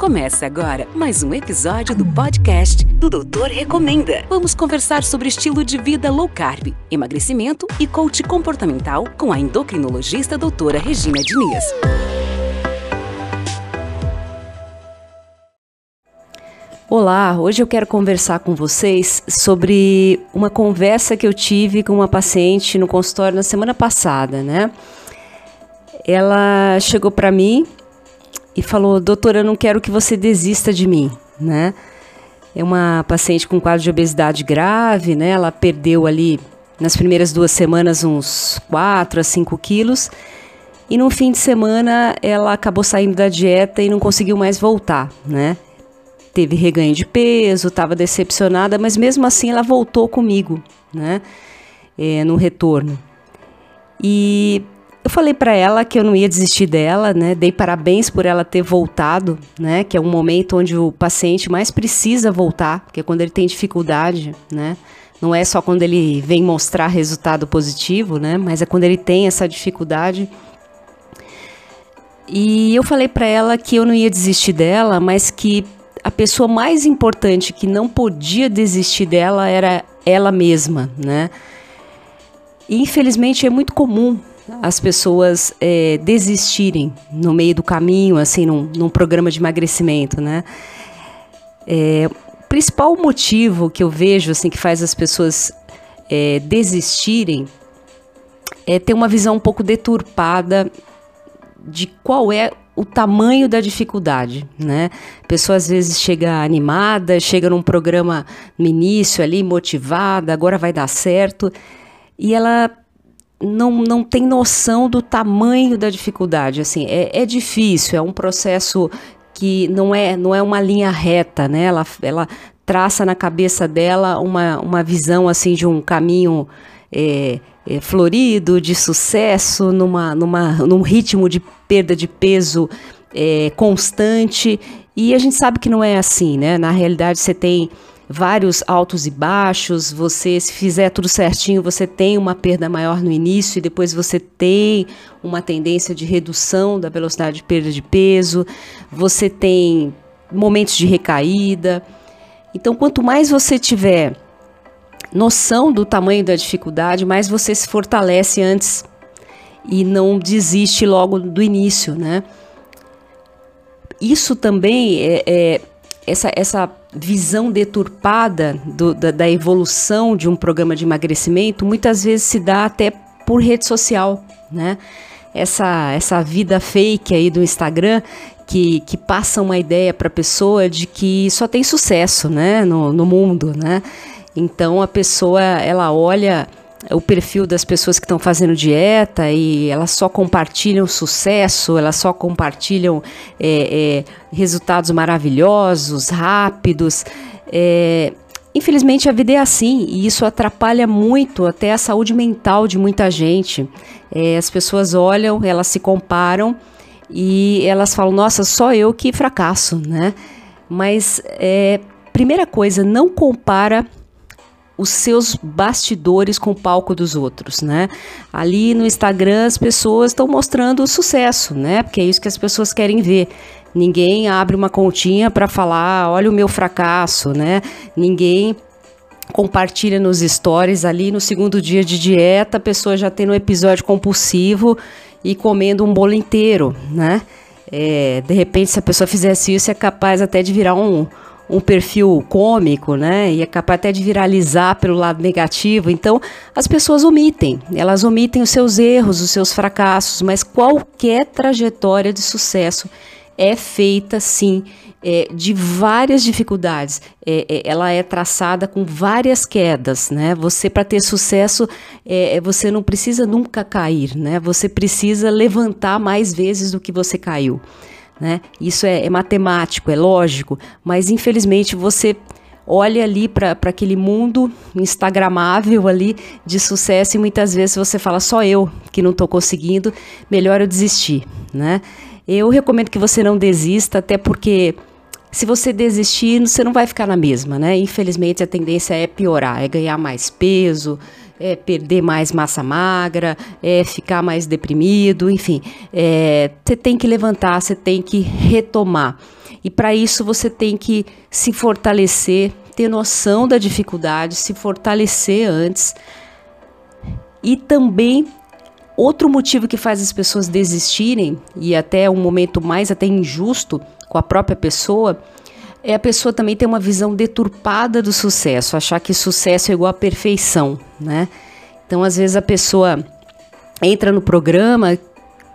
Começa agora mais um episódio do podcast do Doutor Recomenda. Vamos conversar sobre estilo de vida low carb, emagrecimento e coach comportamental com a endocrinologista doutora Regina Diniz. Olá, hoje eu quero conversar com vocês sobre uma conversa que eu tive com uma paciente no consultório na semana passada, né? Ela chegou para mim e falou: Doutora, eu não quero que você desista de mim, né? É uma paciente com quadro de obesidade grave, né? Ela perdeu ali nas primeiras duas semanas uns 4 a 5 quilos. E no fim de semana ela acabou saindo da dieta e não conseguiu mais voltar, né? Teve reganho de peso, estava decepcionada, mas mesmo assim ela voltou comigo, né? É, no retorno. E eu falei para ela que eu não ia desistir dela, né? Dei parabéns por ela ter voltado, né? Que é um momento onde o paciente mais precisa voltar, porque é quando ele tem dificuldade, né? Não é só quando ele vem mostrar resultado positivo, né? Mas é quando ele tem essa dificuldade. E eu falei para ela que eu não ia desistir dela, mas que a pessoa mais importante que não podia desistir dela era ela mesma, né? E infelizmente é muito comum as pessoas é, desistirem no meio do caminho, assim, num, num programa de emagrecimento, né? É, o principal motivo que eu vejo, assim, que faz as pessoas é, desistirem é ter uma visão um pouco deturpada de qual é o tamanho da dificuldade, né? A pessoa às vezes chega animada, chega num programa no início ali, motivada, agora vai dar certo, e ela não, não tem noção do tamanho da dificuldade. Assim, é, é difícil, é um processo que não é, não é uma linha reta, né? Ela, ela traça na cabeça dela uma, uma visão assim de um caminho é, é, florido, de sucesso, numa, numa, num ritmo de perda de peso é, constante. E a gente sabe que não é assim, né? Na realidade, você tem vários altos e baixos. Você, se fizer tudo certinho, você tem uma perda maior no início e depois você tem uma tendência de redução da velocidade de perda de peso. Você tem momentos de recaída. Então, quanto mais você tiver noção do tamanho da dificuldade, mais você se fortalece antes e não desiste logo do início, né? Isso também é, é essa, essa visão deturpada do, da, da evolução de um programa de emagrecimento muitas vezes se dá até por rede social, né? Essa, essa vida fake aí do Instagram que, que passa uma ideia para a pessoa de que só tem sucesso, né, no, no mundo, né? Então a pessoa ela olha o perfil das pessoas que estão fazendo dieta e elas só compartilham sucesso, elas só compartilham é, é, resultados maravilhosos, rápidos. É, infelizmente a vida é assim e isso atrapalha muito até a saúde mental de muita gente. É, as pessoas olham, elas se comparam e elas falam: Nossa, só eu que fracasso, né? Mas é, primeira coisa, não compara os seus bastidores com o palco dos outros, né? Ali no Instagram as pessoas estão mostrando o sucesso, né? Porque é isso que as pessoas querem ver. Ninguém abre uma continha para falar, olha o meu fracasso, né? Ninguém compartilha nos stories ali no segundo dia de dieta, a pessoa já tem um episódio compulsivo e comendo um bolo inteiro, né? É, de repente, se a pessoa fizesse isso, é capaz até de virar um, um perfil cômico, né? E é capaz até de viralizar pelo lado negativo. Então, as pessoas omitem, elas omitem os seus erros, os seus fracassos, mas qualquer trajetória de sucesso é feita sim é, de várias dificuldades. É, é, ela é traçada com várias quedas, né? Você para ter sucesso, é, é, você não precisa nunca cair, né? Você precisa levantar mais vezes do que você caiu. Né? Isso é, é matemático, é lógico, mas infelizmente você olha ali para aquele mundo instagramável ali de sucesso e muitas vezes você fala só eu que não estou conseguindo, melhor eu desistir, né? Eu recomendo que você não desista, até porque se você desistir, você não vai ficar na mesma, né? Infelizmente a tendência é piorar, é ganhar mais peso, é perder mais massa magra, é ficar mais deprimido, enfim. É, você tem que levantar, você tem que retomar. E para isso você tem que se fortalecer, ter noção da dificuldade, se fortalecer antes. E também outro motivo que faz as pessoas desistirem e até um momento mais até injusto com a própria pessoa é a pessoa também ter uma visão deturpada do sucesso, achar que sucesso é igual a perfeição, né? Então, às vezes a pessoa entra no programa,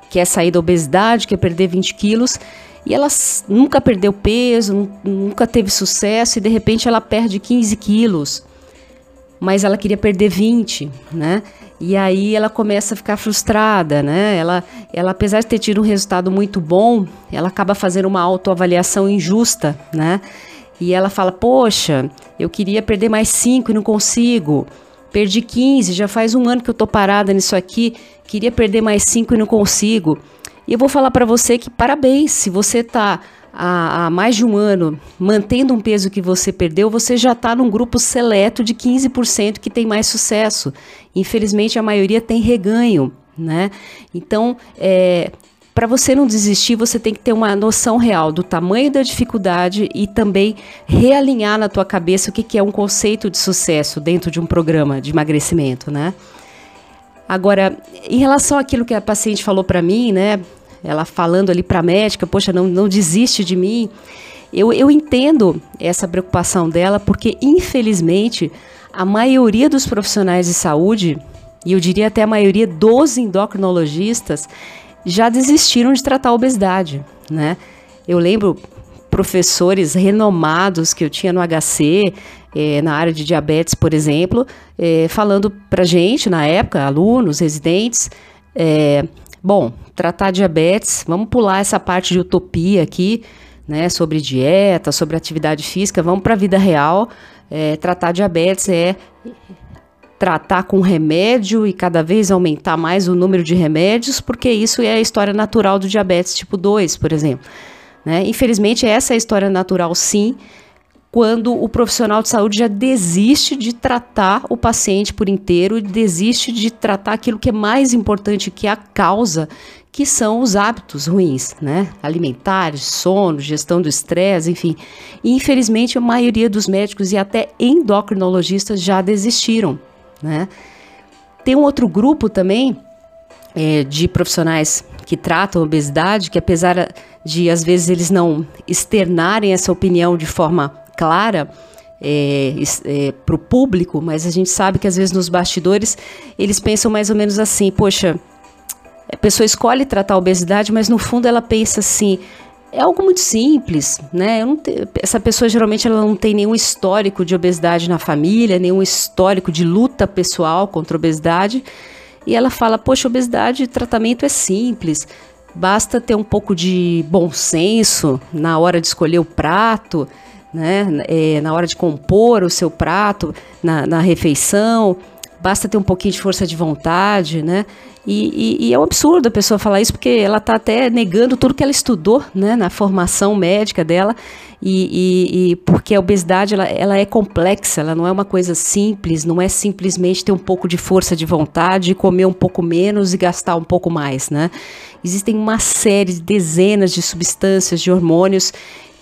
quer sair da obesidade, quer perder 20 quilos, e ela nunca perdeu peso, nunca teve sucesso, e de repente ela perde 15 quilos, mas ela queria perder 20, né? E aí ela começa a ficar frustrada, né? Ela, ela apesar de ter tido um resultado muito bom, ela acaba fazendo uma autoavaliação injusta, né? E ela fala: Poxa, eu queria perder mais 5 e não consigo. Perdi 15, já faz um ano que eu tô parada nisso aqui. Queria perder mais 5 e não consigo. E eu vou falar para você que parabéns, se você tá há, há, mais de um ano mantendo um peso que você perdeu, você já está num grupo seleto de 15% que tem mais sucesso. Infelizmente, a maioria tem reganho, né? Então, é, para você não desistir, você tem que ter uma noção real do tamanho da dificuldade e também realinhar na tua cabeça o que, que é um conceito de sucesso dentro de um programa de emagrecimento, né? Agora, em relação àquilo que a paciente falou para mim, né? Ela falando ali para a médica, poxa, não, não desiste de mim. Eu, eu entendo essa preocupação dela, porque infelizmente a maioria dos profissionais de saúde, e eu diria até a maioria dos endocrinologistas, já desistiram de tratar a obesidade, né? Eu lembro professores renomados que eu tinha no HC, eh, na área de diabetes, por exemplo, eh, falando para gente, na época, alunos, residentes, eh, Bom, tratar diabetes, vamos pular essa parte de utopia aqui, né, sobre dieta, sobre atividade física, vamos para a vida real. É, tratar diabetes é tratar com remédio e cada vez aumentar mais o número de remédios, porque isso é a história natural do diabetes tipo 2, por exemplo. Né? Infelizmente, essa é a história natural, sim, quando o profissional de saúde já desiste de tratar o paciente por inteiro, desiste de tratar aquilo que é mais importante, que é a causa, que são os hábitos ruins, né? Alimentares, sono, gestão do estresse, enfim. E, infelizmente, a maioria dos médicos e até endocrinologistas já desistiram, né? Tem um outro grupo também é, de profissionais que tratam obesidade, que apesar de às vezes eles não externarem essa opinião de forma clara é, é, para o público, mas a gente sabe que às vezes nos bastidores eles pensam mais ou menos assim: poxa, a pessoa escolhe tratar a obesidade, mas no fundo ela pensa assim. É algo muito simples, né? Te, essa pessoa geralmente ela não tem nenhum histórico de obesidade na família, nenhum histórico de luta pessoal contra a obesidade. E ela fala: Poxa, obesidade, tratamento é simples, basta ter um pouco de bom senso na hora de escolher o prato, né? É, na hora de compor o seu prato, na, na, refeição, basta ter um pouquinho de força de vontade, né? E, e, e é um absurdo a pessoa falar isso, porque ela está até negando tudo que ela estudou, né? Na formação médica dela, e, e porque a obesidade, ela, ela é complexa, ela não é uma coisa simples, não é simplesmente ter um pouco de força de vontade, comer um pouco menos e gastar um pouco mais, né? Existem uma série de dezenas de substâncias, de hormônios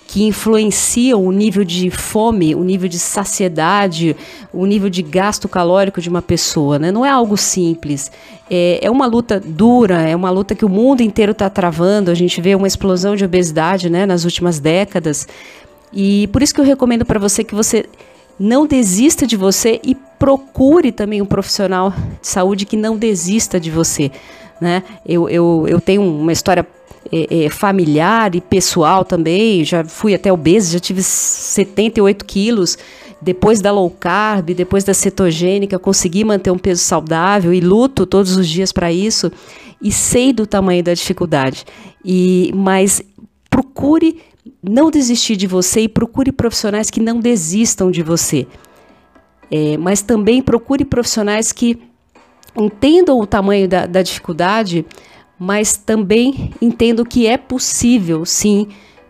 que influenciam o nível de fome, o nível de saciedade, o nível de gasto calórico de uma pessoa. Né? Não é algo simples. É, é uma luta dura, é uma luta que o mundo inteiro está travando. A gente vê uma explosão de obesidade né, nas últimas décadas. E por isso que eu recomendo para você que você não desista de você e procure também um profissional de saúde que não desista de você. Né? Eu, eu, eu tenho uma história é, é, familiar e pessoal também. Já fui até obesa, já tive 78 quilos. Depois da low carb, depois da cetogênica, consegui manter um peso saudável e luto todos os dias para isso. E sei do tamanho da dificuldade. E mas procure não desistir de você e procure profissionais que não desistam de você. É, mas também procure profissionais que entendam o tamanho da, da dificuldade, mas também entendo que é possível, sim,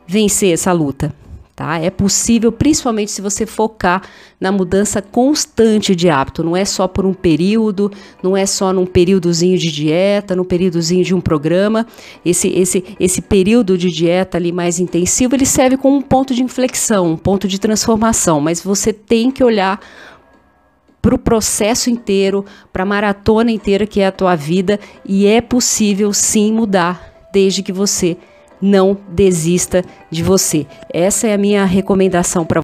vencer essa luta. Tá? É possível, principalmente se você focar na mudança constante de hábito. Não é só por um período, não é só num períodozinho de dieta, num períodozinho de um programa. Esse, esse, esse período de dieta ali mais intensivo, ele serve como um ponto de inflexão, um ponto de transformação. Mas você tem que olhar para o processo inteiro, para a maratona inteira que é a tua vida e é possível sim mudar desde que você não desista de você. Essa é a minha recomendação para